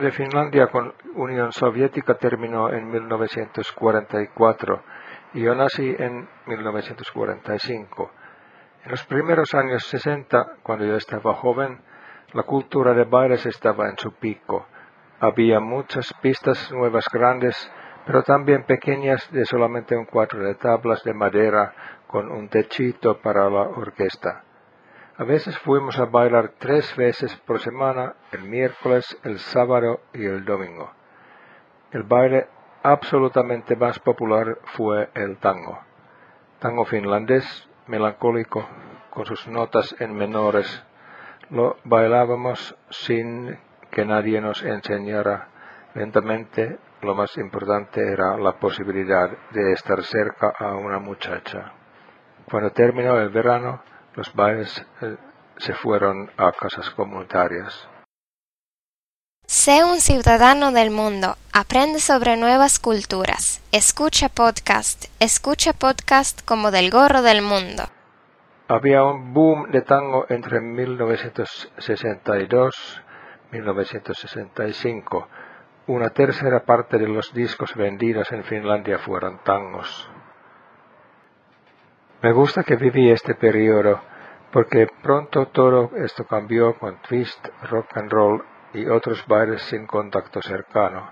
De Finlandia con Unión Soviética terminó en 1944 y yo nací en 1945. En los primeros años 60, cuando yo estaba joven, la cultura de bailes estaba en su pico. Había muchas pistas nuevas grandes, pero también pequeñas de solamente un cuatro de tablas de madera con un techito para la orquesta. A veces fuimos a bailar tres veces por semana, el miércoles, el sábado y el domingo. El baile absolutamente más popular fue el tango. Tango finlandés, melancólico, con sus notas en menores. Lo bailábamos sin que nadie nos enseñara. Lentamente, lo más importante era la posibilidad de estar cerca a una muchacha. Cuando terminó el verano, los bailes eh, se fueron a casas comunitarias. Sé un ciudadano del mundo, aprende sobre nuevas culturas, escucha podcast, escucha podcast como del gorro del mundo. Había un boom de tango entre 1962 y 1965. Una tercera parte de los discos vendidos en Finlandia fueron tangos. Me gusta que viví este periodo porque pronto todo esto cambió con twist, rock and roll y otros bailes sin contacto cercano.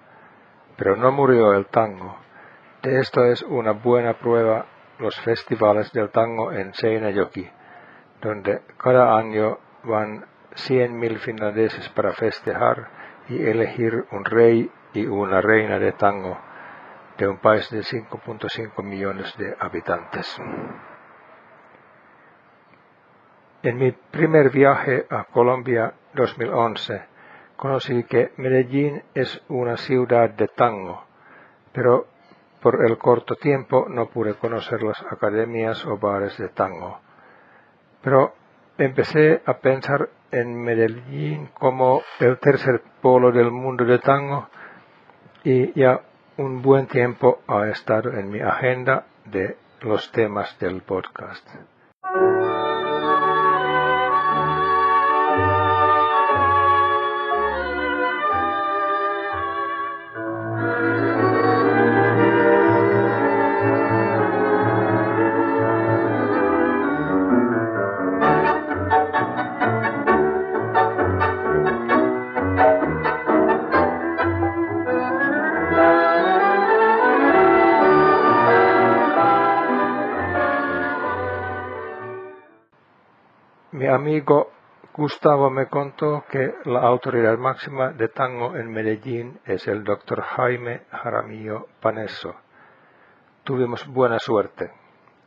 Pero no murió el tango. De esto es una buena prueba los festivales del tango en Seinäjoki, donde cada año van cien mil finlandeses para festejar y elegir un rey y una reina de tango de un país de 5.5 millones de habitantes. En mi primer viaje a Colombia 2011 conocí que Medellín es una ciudad de tango, pero por el corto tiempo no pude conocer las academias o bares de tango. Pero empecé a pensar en Medellín como el tercer polo del mundo de tango y ya un buen tiempo ha estado en mi agenda de los temas del podcast. Amigo Gustavo me contó que la autoridad máxima de tango en Medellín es el doctor Jaime Jaramillo Paneso. Tuvimos buena suerte.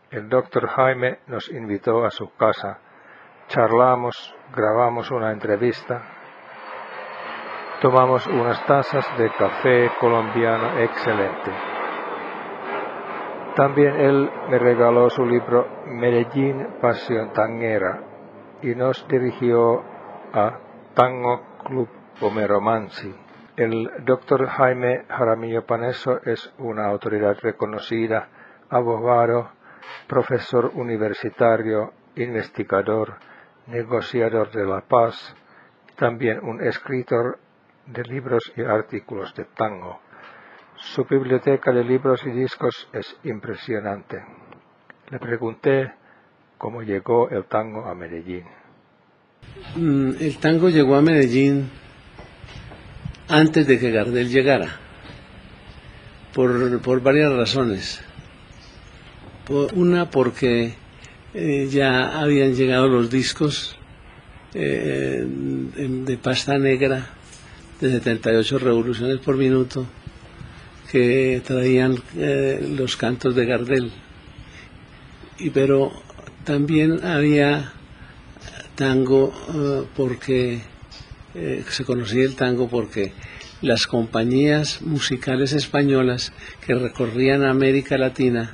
El doctor Jaime nos invitó a su casa, charlamos, grabamos una entrevista, tomamos unas tazas de café colombiano excelente. También él me regaló su libro Medellín Pasión Tanguera y nos dirigió a Tango Club Pomeromansi. El doctor Jaime Jaramillo Paneso es una autoridad reconocida, abogado, profesor universitario, investigador, negociador de la paz, también un escritor de libros y artículos de tango. Su biblioteca de libros y discos es impresionante. Le pregunté cómo llegó el tango a Medellín. Mm, el tango llegó a Medellín antes de que Gardel llegara, por, varias razones. una porque eh, ya habían llegado los discos eh, de pasta negra de 78 revoluciones por minuto que traían eh, los cantos de Gardel. Y pero también había tango eh, porque eh, se conocía el tango porque las compañías musicales españolas que recorrían América Latina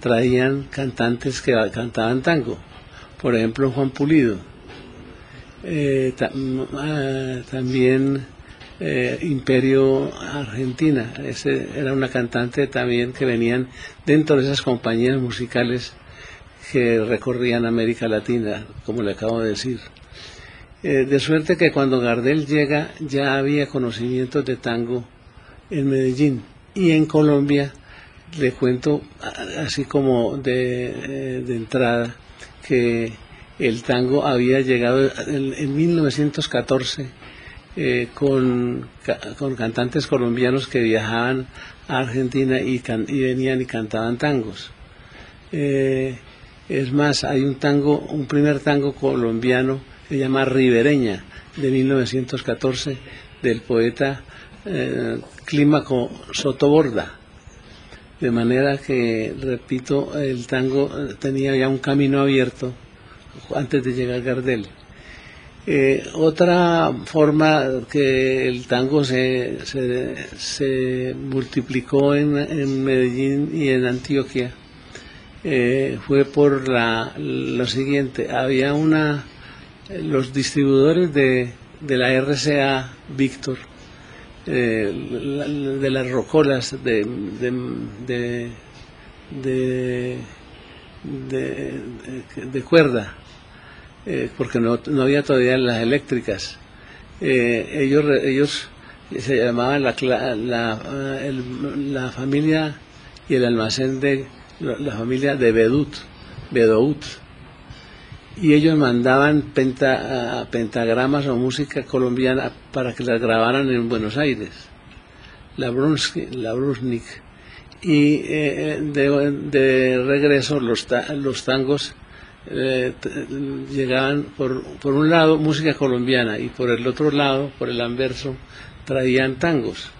traían cantantes que cantaban tango. Por ejemplo, Juan Pulido. Eh, mm, ah, también Imperio Argentina. Ese era una cantante también que venían dentro de esas compañías musicales que recorrían América Latina, como le acabo de decir. Eh, de suerte que cuando Gardel llega ya había conocimientos de tango en Medellín y en Colombia le cuento así como de, eh, de entrada que el tango había llegado en, 1914 eh, con, con, cantantes colombianos que viajaban a Argentina y, y venían y cantaban tangos. Es más, hay un tango, un primer tango colombiano se llama Ribereña, de 1914, del poeta eh, Clímaco Sotoborda. De manera que, repito, el tango eh, tenía ya un camino abierto antes de llegar Gardel. Eh, otra forma que el tango se, multiplicó en, Medellín y en Antioquia eh, fue por la, lo siguiente, había una los distribuidores de, de la RCA Víctor, eh, de las rocolas de, de, de, cuerda, eh, porque no, no, había todavía las eléctricas. Eh, ellos, ellos se llamaban la, la, la familia y el almacén de la familia de Bedut, Bedout y ellos mandaban pentagramas o música colombiana para que las grabaran en Buenos Aires, la, la Brusnik. Y eh, de, regreso los, los tangos eh, llegaban por, por un lado música colombiana y por el otro lado, por el anverso, traían tangos.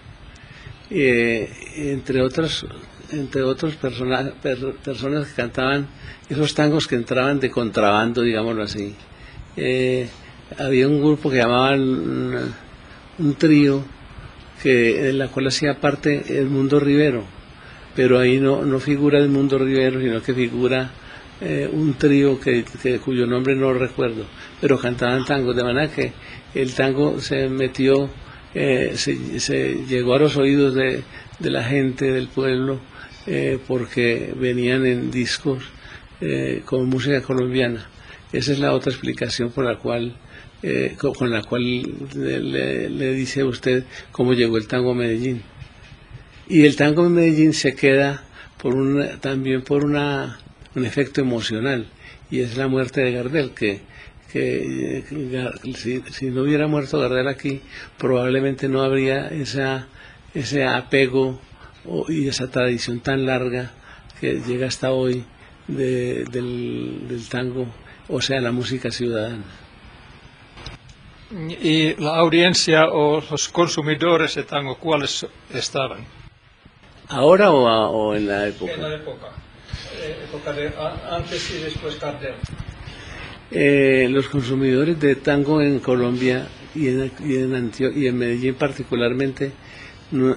Eh, entre otras entre otros personas que cantaban esos tangos que entraban de contrabando, digámoslo así. Eh, había un grupo que llamaban un, trío que en la cual hacía parte el mundo rivero, pero ahí no, no figura el mundo rivero, sino que figura eh, un trío que, cuyo nombre no recuerdo, pero cantaban tangos, de manera que el tango se metió, eh, se, llegó a los oídos de la gente del pueblo eh, porque venían en discos eh, con música colombiana. Esa es la otra explicación por la cual, eh, con, la cual le, dice usted cómo llegó el tango a Medellín. Y el tango en Medellín se queda por también por una, un efecto emocional, y es la muerte de Gardel, que, que si, si, no hubiera muerto Gardel aquí, probablemente no habría esa, ese apego y esa tradición tan larga que llega hasta hoy del, del tango, o sea, la música ciudadana. ¿Y la audiencia o los consumidores de tango cuáles estaban? ¿Ahora o, en la época? En la época, eh, época de antes y después Gardel. Eh, los consumidores de tango en Colombia y en, y en, y en Medellín particularmente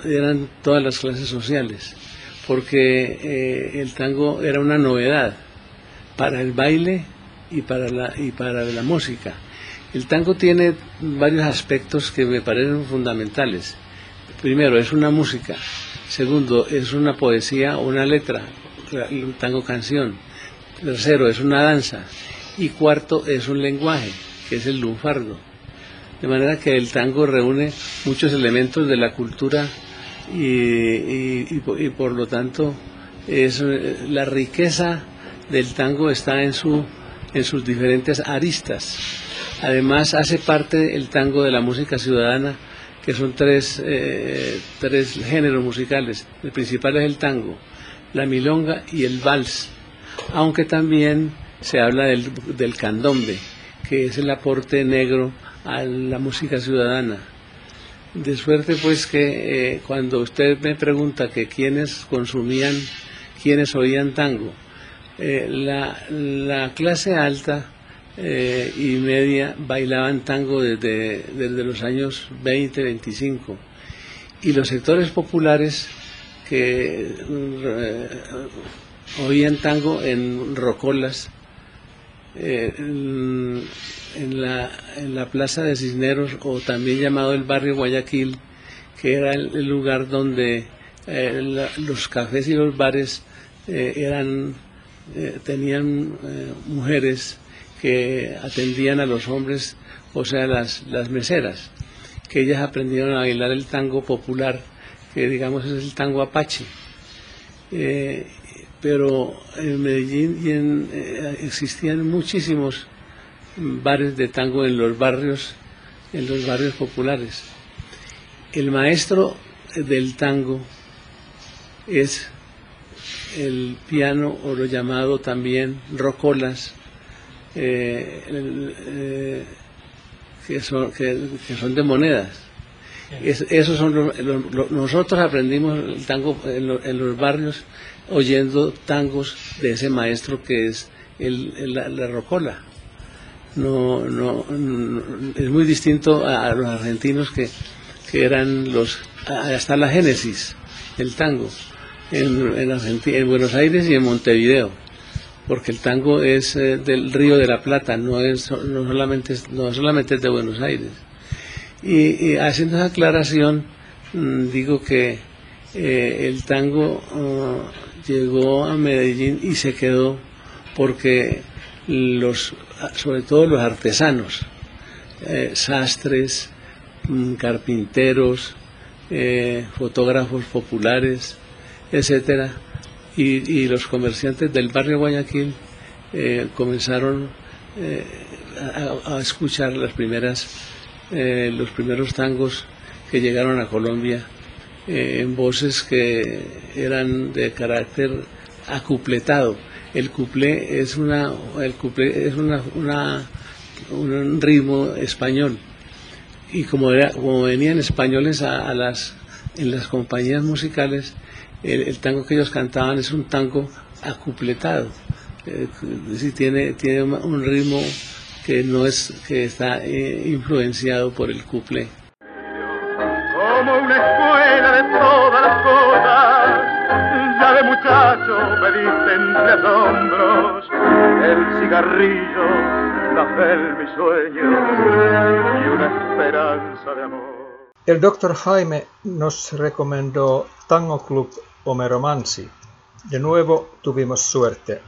eran todas las clases sociales, porque eh, el tango era una novedad para el baile y para la, y para la música. El tango tiene varios aspectos que me parecen fundamentales. Primero, es una música. Segundo, es una poesía o una letra, un tango canción. Tercero, es una danza. Y cuarto, es un lenguaje, que es el lunfardo. De manera que el tango reúne muchos elementos de la cultura y, por lo tanto es, la riqueza del tango está en, su, en sus diferentes aristas. Además hace parte el tango de la música ciudadana, que son tres, eh, tres géneros musicales. El principal es el tango, la milonga y el vals, aunque también se habla del, del candombe, que es el aporte negro a la música ciudadana. De suerte pues que eh, cuando usted me pregunta que quiénes consumían, quiénes oían tango, eh, la, clase alta eh, y media bailaban tango desde, desde los años 20, 25 y los sectores populares que oían tango en rocolas en la, en la Plaza de Cisneros, o también llamado el barrio Guayaquil, que era el, lugar donde eh, los cafés y los bares eh, eran, eh, tenían mujeres que atendían a los hombres o sea, las, las meseras, que ellas aprendieron a bailar el tango popular, que digamos es el tango apache. Pero en Medellín eh, existían muchísimos bares de tango en los barrios, en los barrios populares. El maestro del tango es el piano o lo llamado también rocolas, eh, eh, que, son, que, son de monedas. esos son nosotros aprendimos el tango en, los barrios oyendo tangos de ese maestro que es el, la, rocola. No, no, es muy distinto a, los argentinos que, que eran los hasta la génesis del tango en, en, Buenos Aires y en Montevideo, porque el tango es eh, del Río de la Plata, no, es, no, solamente, no solamente es de Buenos Aires. Y, haciendo esa aclaración, mm, digo que eh, el tango ah, llegó a Medellín y se quedó porque los, sobre todo los artesanos, eh, sastres, mm, carpinteros, fotógrafos populares, etcétera, y, los comerciantes del barrio Guayaquil eh, comenzaron eh, a, escuchar las primeras, eh, los primeros tangos que llegaron a Colombia en voces que eran de carácter acupletado. El cuplé es una, el es una, un ritmo español y como, era, como venían españoles a las, en las compañías musicales, el, tango que ellos cantaban es un tango acupletado, eh, tiene, tiene un ritmo que no es que está eh, influenciado por el cuplé. El doctor Jaime nos recomendó Tango Club Homero Mansi. De nuevo tuvimos suerte.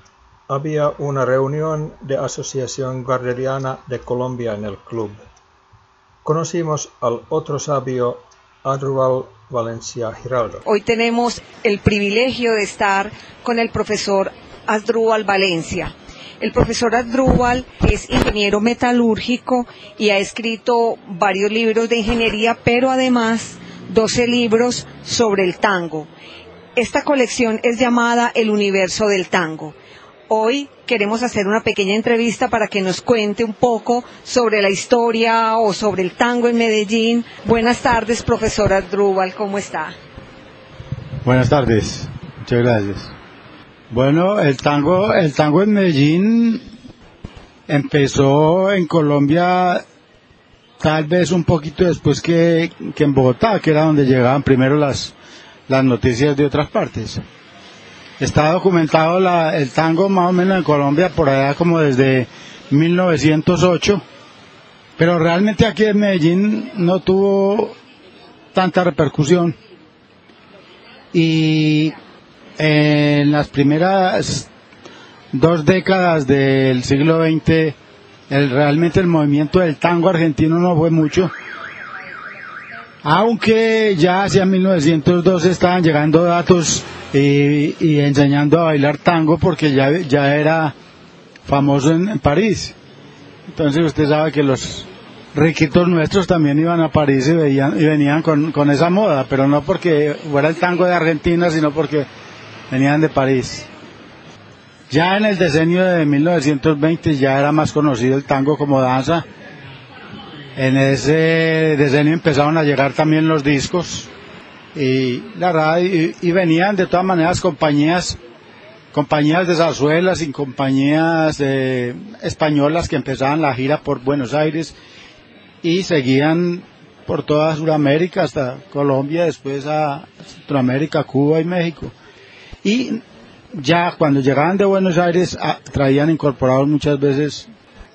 Había una reunión de Asociación Garderiana de Colombia en el club. Conocimos al otro sabio, Adrual Valencia Giraldo. Hoy tenemos el privilegio de estar con el profesor Adrual Valencia. El profesor Adrúbal es ingeniero metalúrgico y ha escrito varios libros de ingeniería, pero además 12 libros sobre el tango. Esta colección es llamada El universo del tango. Hoy queremos hacer una pequeña entrevista para que nos cuente un poco sobre la historia o sobre el tango en Medellín. Buenas tardes, profesor Adrúbal, ¿cómo está? Buenas tardes, muchas gracias. Bueno, el tango, el tango en Medellín empezó en Colombia tal vez un poquito después que, en Bogotá, que era donde llegaban primero las, las noticias de otras partes. Está documentado el tango más o menos en Colombia por allá como desde 1908, pero realmente aquí en Medellín no tuvo tanta repercusión. Y en las primeras dos décadas del siglo XX, el, realmente el movimiento del tango argentino no fue mucho, aunque ya hacia 1912 estaban llegando datos y, enseñando a bailar tango porque ya, ya era famoso en, París. Entonces usted sabe que los riquitos nuestros también iban a París y, veían, y venían con, con esa moda, pero no porque fuera el tango de Argentina, sino porque venían de París. Ya en el decenio de 1920 ya era más conocido el tango como danza. En ese decenio empezaron a llegar también los discos y la radio y, venían de todas maneras compañías compañías de zarzuelas y compañías españolas que empezaban la gira por Buenos Aires y seguían por toda Sudamérica hasta Colombia, después a Centroamérica, Cuba y México. Y ya cuando llegaban de Buenos Aires ah, traían incorporados muchas veces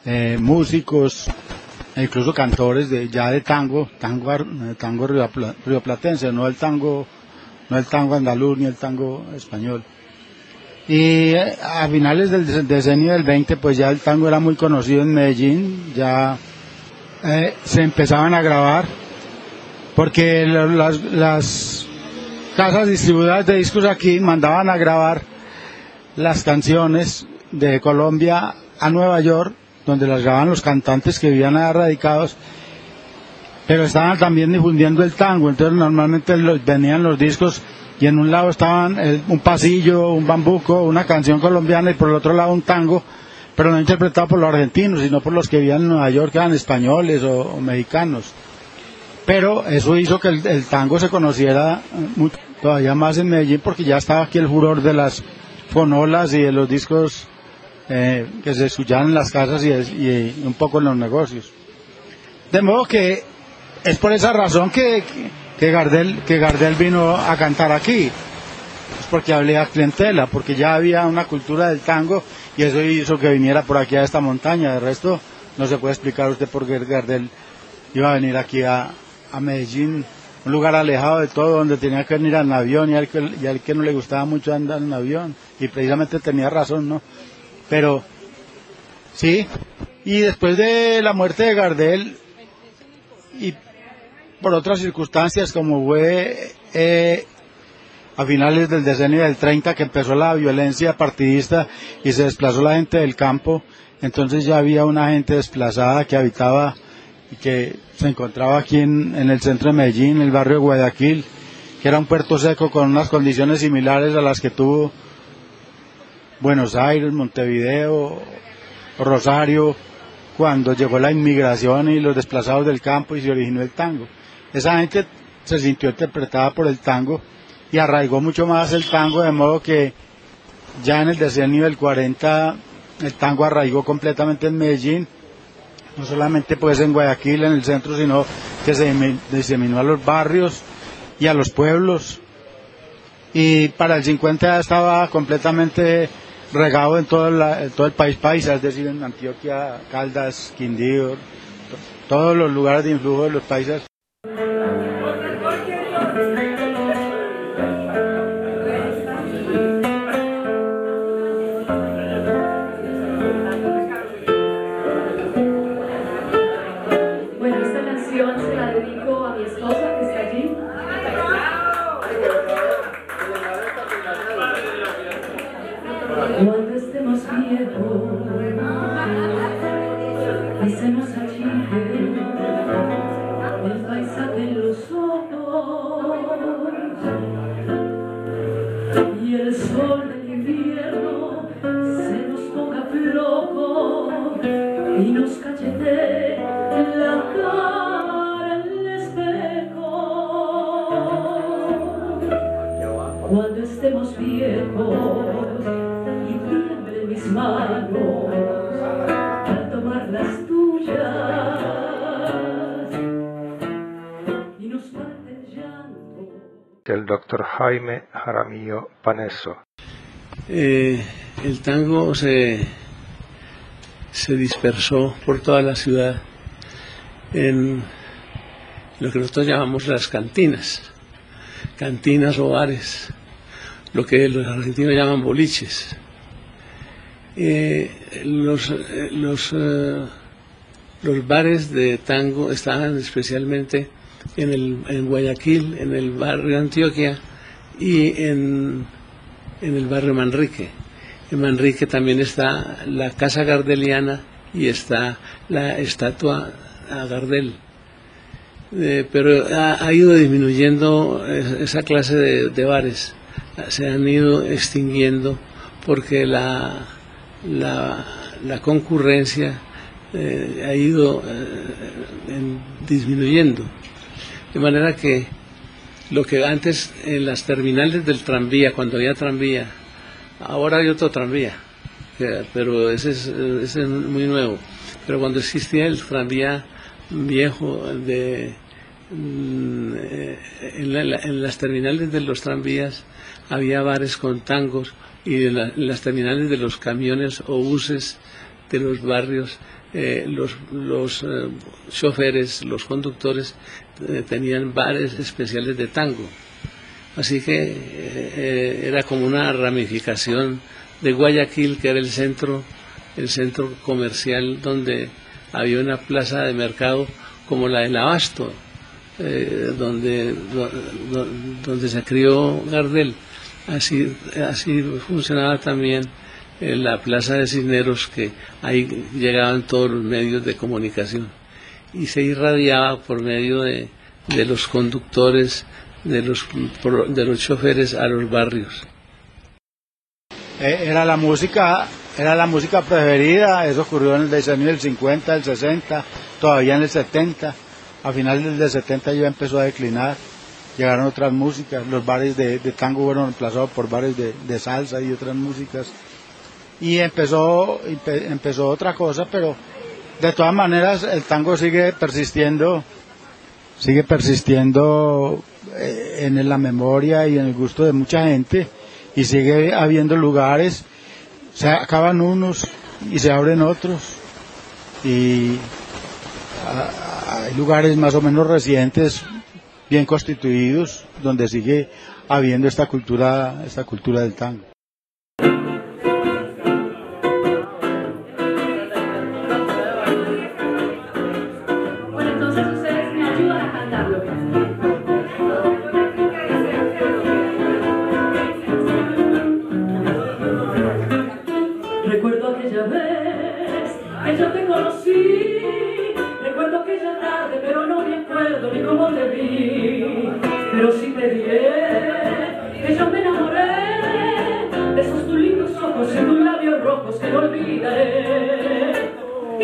eh, músicos, incluso cantores de ya de tango, tango, tango rioplatense, no el tango, no el tango andaluz ni el tango español. Y eh, a finales del decenio del 20 pues ya el tango era muy conocido en Medellín, ya eh, se empezaban a grabar porque las, las casas distribuidoras de discos aquí mandaban a grabar las canciones de Colombia a Nueva York, donde las grababan los cantantes que vivían allá radicados, pero estaban también difundiendo el tango, entonces normalmente venían los discos y en un lado estaban eh, un pasillo, un bambuco, una canción colombiana y por el otro lado un tango, pero no interpretado por los argentinos, sino por los que vivían en Nueva York, que eran españoles o, mexicanos. Pero eso hizo que el, tango se conociera eh, todavía más en Medellín porque ya estaba aquí el furor de las fonolas y de los discos eh, que se escuchaban en las casas y, un poco en los negocios. De modo que es por esa razón que, que, Gardel, que Gardel vino a cantar aquí. Es porque había clientela, porque ya había una cultura del tango y eso hizo que viniera por aquí a esta montaña. De resto, no se puede explicar usted por qué Gardel iba a venir aquí a, a Medellín un lugar alejado de todo, donde tenía que venir en avión y al, que, y al que no le gustaba mucho andar en avión. Y precisamente tenía razón, ¿no? Pero, sí. Y después de la muerte de Gardel, y por otras circunstancias, como fue eh, a finales del decenio del 30 que empezó la violencia partidista y se desplazó la gente del campo, entonces ya había una gente desplazada que habitaba y que se encontraba aquí en, el centro de Medellín, en el barrio de Guayaquil, que era un puerto seco con unas condiciones similares a las que tuvo Buenos Aires, Montevideo, Rosario, cuando llegó la inmigración y los desplazados del campo y se originó el tango. Esa gente se sintió interpretada por el tango y arraigó mucho más el tango, de modo que ya en el decenio del 40 el tango arraigó completamente en Medellín no solamente pues en Guayaquil, en el centro, sino que se diseminó a los barrios y a los pueblos. Y para el 50 ya estaba completamente regado en todo, todo el país paisa, es decir, en Antioquia, Caldas, Quindío, todos los lugares de influjo de los países. el Jaime Jaramillo Paneso. Eh, el tango se, se dispersó por toda la ciudad en lo que nosotros llamamos las cantinas, cantinas o bares, lo que los argentinos llaman boliches. Eh, los, eh, los, los bares de tango estaban especialmente en, el, en Guayaquil, en el barrio Antioquia y en, en el barrio Manrique. En Manrique también está la Casa Gardeliana y está la estatua a Gardel. Eh, pero ha, ido disminuyendo esa clase de, bares, se han ido extinguiendo porque la, la, la concurrencia eh, ha ido eh, disminuyendo. De manera que lo que antes en las terminales del tranvía, cuando había tranvía, ahora hay otro tranvía, pero ese es, muy nuevo. Pero cuando existía el tranvía viejo de mm, en, las terminales de los tranvías había bares con tangos y en, las terminales de los camiones o buses de los barrios eh, los, los eh, choferes, los conductores eh, tenían bares especiales de tango. Así que era como una ramificación de Guayaquil, que era el centro, el centro comercial donde había una plaza de mercado como la del Abasto, eh, donde, donde se crió Gardel. Así, así funcionaba también en la plaza de Cisneros, que ahí llegaban todos los medios de comunicación. Y se irradiaba por medio de, de los conductores, de los, de los choferes a los barrios. Eh, era la música era la música preferida, eso ocurrió en el diseño del 50, el 60, todavía en el 70, a finales del 70 ya empezó a declinar, llegaron otras músicas, los bares de, tango fueron reemplazados por bares de, salsa y otras músicas, y empezó, empezó otra cosa, pero de todas maneras el tango sigue persistiendo, sigue persistiendo eh, en la memoria y en el gusto de mucha gente, y sigue habiendo lugares se acaban unos y se abren otros y hay lugares más o menos recientes bien constituidos donde sigue habiendo esta cultura esta cultura del tango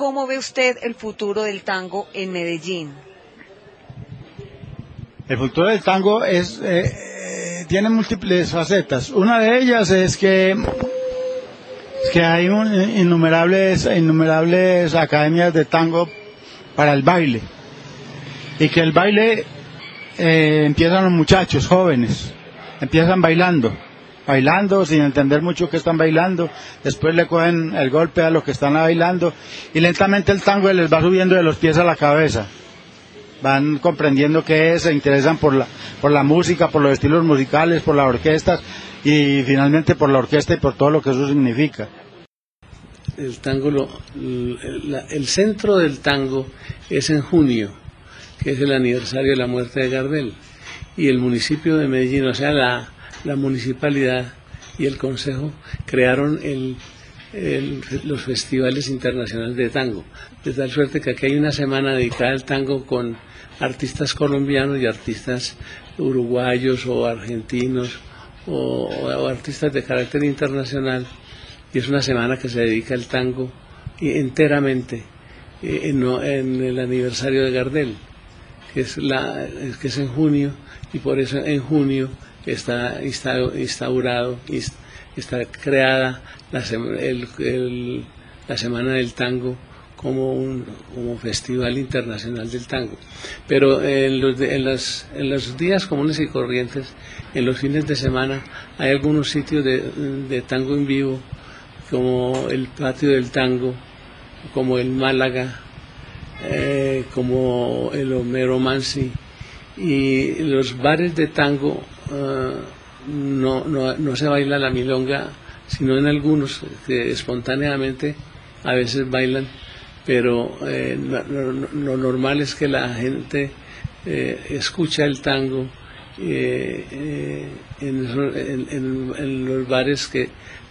¿Cómo ve usted el futuro del tango en Medellín? El futuro del tango eh, eh, tiene múltiples facetas. Una de ellas es que, hay innumerables, innumerables academias de tango para el baile. Y que el baile eh, empiezan los muchachos jóvenes, empiezan bailando, bailando sin entender mucho que están bailando, después le cogen el golpe a los que están bailando y lentamente el tango les va subiendo de los pies a la cabeza. Van comprendiendo qué es, se interesan por la, por la música, por los estilos musicales, por las orquestas y finalmente por la orquesta y por todo lo que eso significa. El tango, el centro del tango es en junio que es el aniversario de la muerte de Gardel. Y el municipio de Medellín, o sea, la, municipalidad y el consejo crearon los festivales internacionales de tango. De tal suerte que aquí hay una semana dedicada al tango con artistas colombianos y artistas uruguayos o argentinos o, artistas de carácter internacional. Y es una semana que se dedica al tango enteramente eh, en el aniversario de Gardel que es, la, que es en junio, y por eso en junio está instaurado, está creada la, Semana del Tango como un festival internacional del tango. Pero en los, días comunes y corrientes, en los fines de semana, hay algunos sitios de, de tango en vivo, como el Patio del Tango, como el Málaga, eh, como el Homero Mansi y los bares de tango eh, no, no, no, se baila la milonga sino en algunos que espontáneamente a veces bailan pero eh, lo, normal es que la gente escucha el tango en, en, los bares que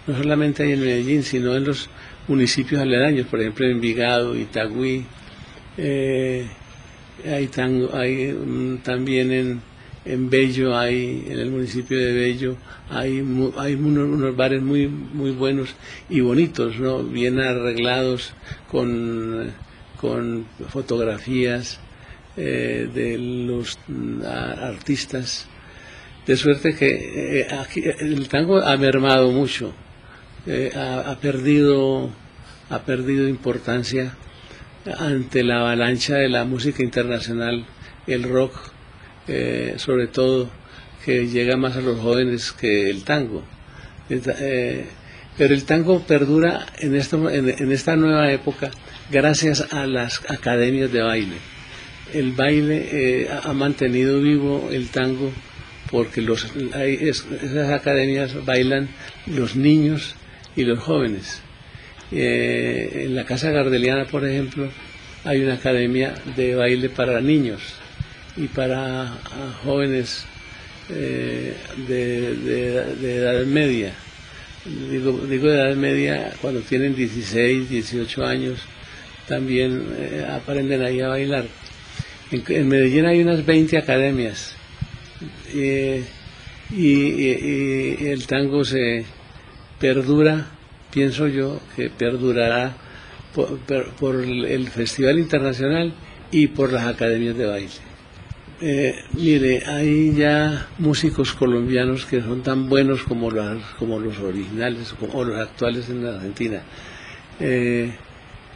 no solamente hay en Medellín sino en los municipios aledaños por ejemplo en Envigado, Itagüí eh, hay, tango, hay mm, también en, en Bello, hay en el municipio de Bello, hay, hay unos, bares muy, muy buenos y bonitos, bien arreglados con, con fotografías eh, de los mm, artistas. De suerte que eh, aquí, el tango ha mermado mucho, eh, ha, perdido, ha perdido importancia ante la avalancha de la música internacional el rock, eh, sobre todo, que llega más a los jóvenes que el tango. Eh, pero el tango perdura en, esto, en, esta nueva época gracias a las academias de baile. El baile eh, ha mantenido vivo el tango porque los, esas academias bailan los niños y los jóvenes. Eh, en la Casa Gardeliana, por ejemplo, hay una academia de baile para niños y para jóvenes eh, de, edad media. Digo, digo de edad media cuando tienen 16, 18 años, también eh, aprenden ahí a bailar. En, Medellín hay unas 20 academias y, el tango se perdura, pienso yo que perdurará por el Festival Internacional y por las academias de baile. Eh, mire, hay ya músicos colombianos que son tan buenos como, como los originales o los actuales en Argentina. Eh,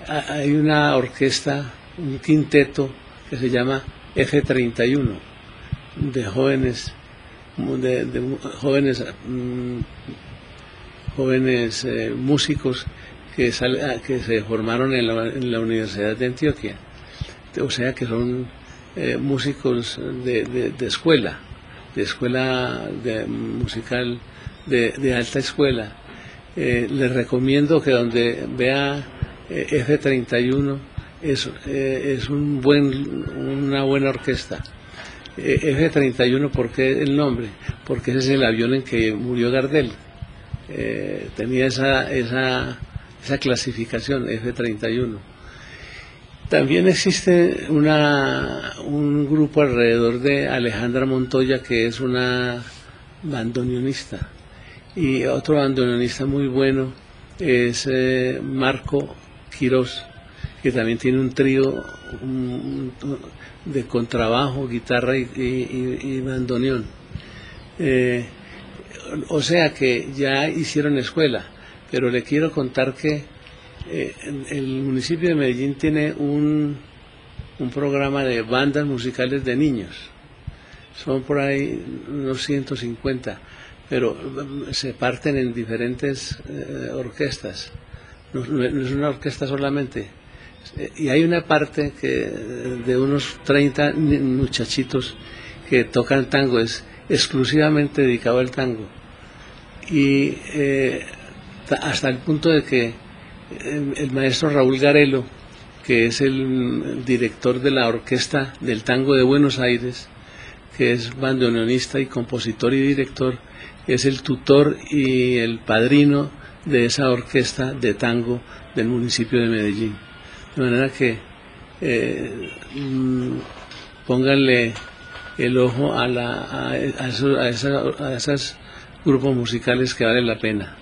hay una orquesta, un quinteto que se llama F31 de jóvenes, de, jóvenes, mm, jóvenes eh, músicos que, que se formaron en la, en la Universidad de Antioquia. O sea que son eh, músicos de, escuela, de escuela de, musical de, alta escuela. Eh, les recomiendo que donde vea eh, F31 es, es un buen, una buena orquesta. F31, ¿por qué el nombre? Porque ese es el avión en que murió Gardel. tenía esa, esa, esa clasificación, F31. También existe un grupo alrededor de Alejandra Montoya que es una bandoneonista y otro bandoneonista muy bueno es eh, Marco Quirós que también tiene un trío de contrabajo, guitarra y, bandoneón. Eh, o sea que ya hicieron escuela, pero le quiero contar que eh, el municipio de Medellín tiene un, un programa de bandas musicales de niños. Son por ahí unos 150, pero mm, se parten en diferentes eh, orquestas. No, es una orquesta solamente. Y hay una parte que de unos 30 muchachitos que tocan tango, es exclusivamente dedicado al tango. Y eh, hasta el punto de que el maestro Raúl Garelo, que es el director de la Orquesta del Tango de Buenos Aires, que es bandoneonista y compositor y director, es el tutor y el padrino de esa orquesta de tango del municipio de Medellín. De manera que eh, pónganle el ojo a, la, a, esos, a esos grupos musicales que valen la pena.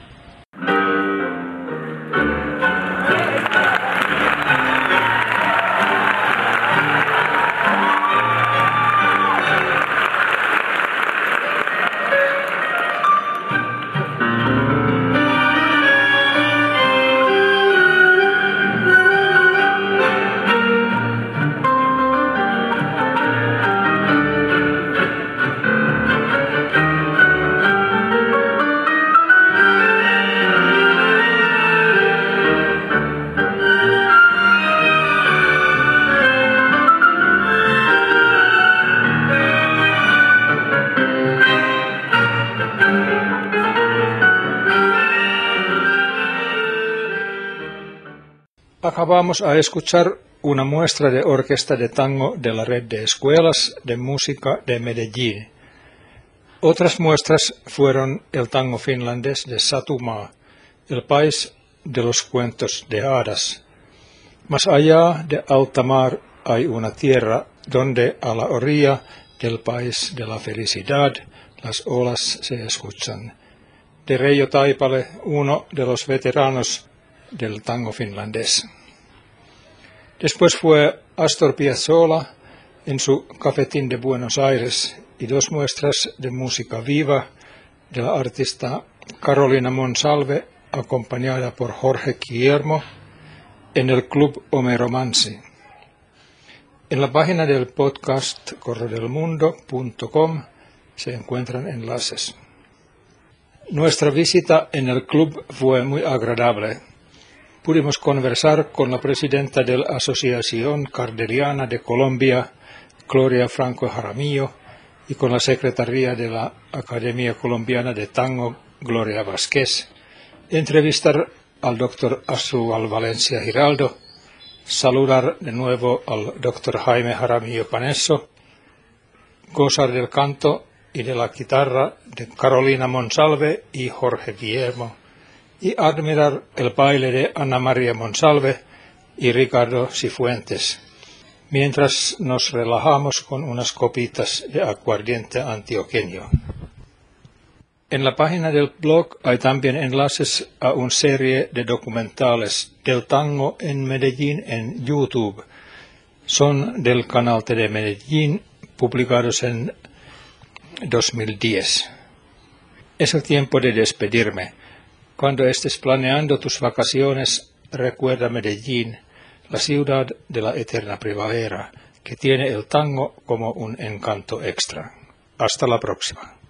Acabamos a escuchar una muestra de orquesta de tango de la red de escuelas de música de Medellín. Otras muestras fueron el tango finlandés de Satuma, el país de los cuentos de hadas. Más allá de alta mar hay una tierra donde a la orilla del país de la felicidad las olas se escuchan. De Reijo Taipale, uno de los veteranos del tango finlandés. Después fue Astor Piazzolla en su Cafetín de Buenos Aires y dos muestras de música viva de la artista Carolina Monsalve acompañada por Jorge Guillermo en el Club Homero Mansi. En la página del podcast corredelmundo.com se encuentran enlaces. Nuestra visita en el club fue muy agradable. Pudimos conversar con la presidenta de la Asociación Cardeliana de Colombia, Gloria Franco Jaramillo, y con la secretaria de la Academia Colombiana de Tango, Gloria Vázquez, entrevistar al doctor Asual Valencia Giraldo, saludar de nuevo al doctor Jaime Jaramillo Paneso, gozar del canto y de la guitarra de Carolina Monsalve y Jorge Guillermo, y admirar el baile de Ana María Monsalve y Ricardo Cifuentes, mientras nos relajamos con unas copitas de aguardiente antioqueño. En la página del blog hay también enlaces a una serie de documentales del tango en Medellín en YouTube. Son del canal de Medellín, publicados en 2010. Es el tiempo de despedirme. Cuando estés planeando tus vacaciones, recuerda Medellín, la ciudad de la eterna primavera, que tiene el tango como un encanto extra. Hasta la próxima.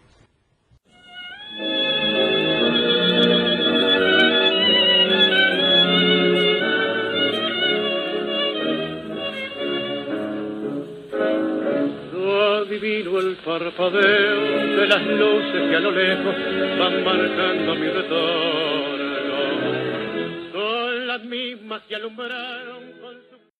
Divino el parpadeo de las luces que a lo lejos van marcando mi retorno. Son las mismas que alumbraron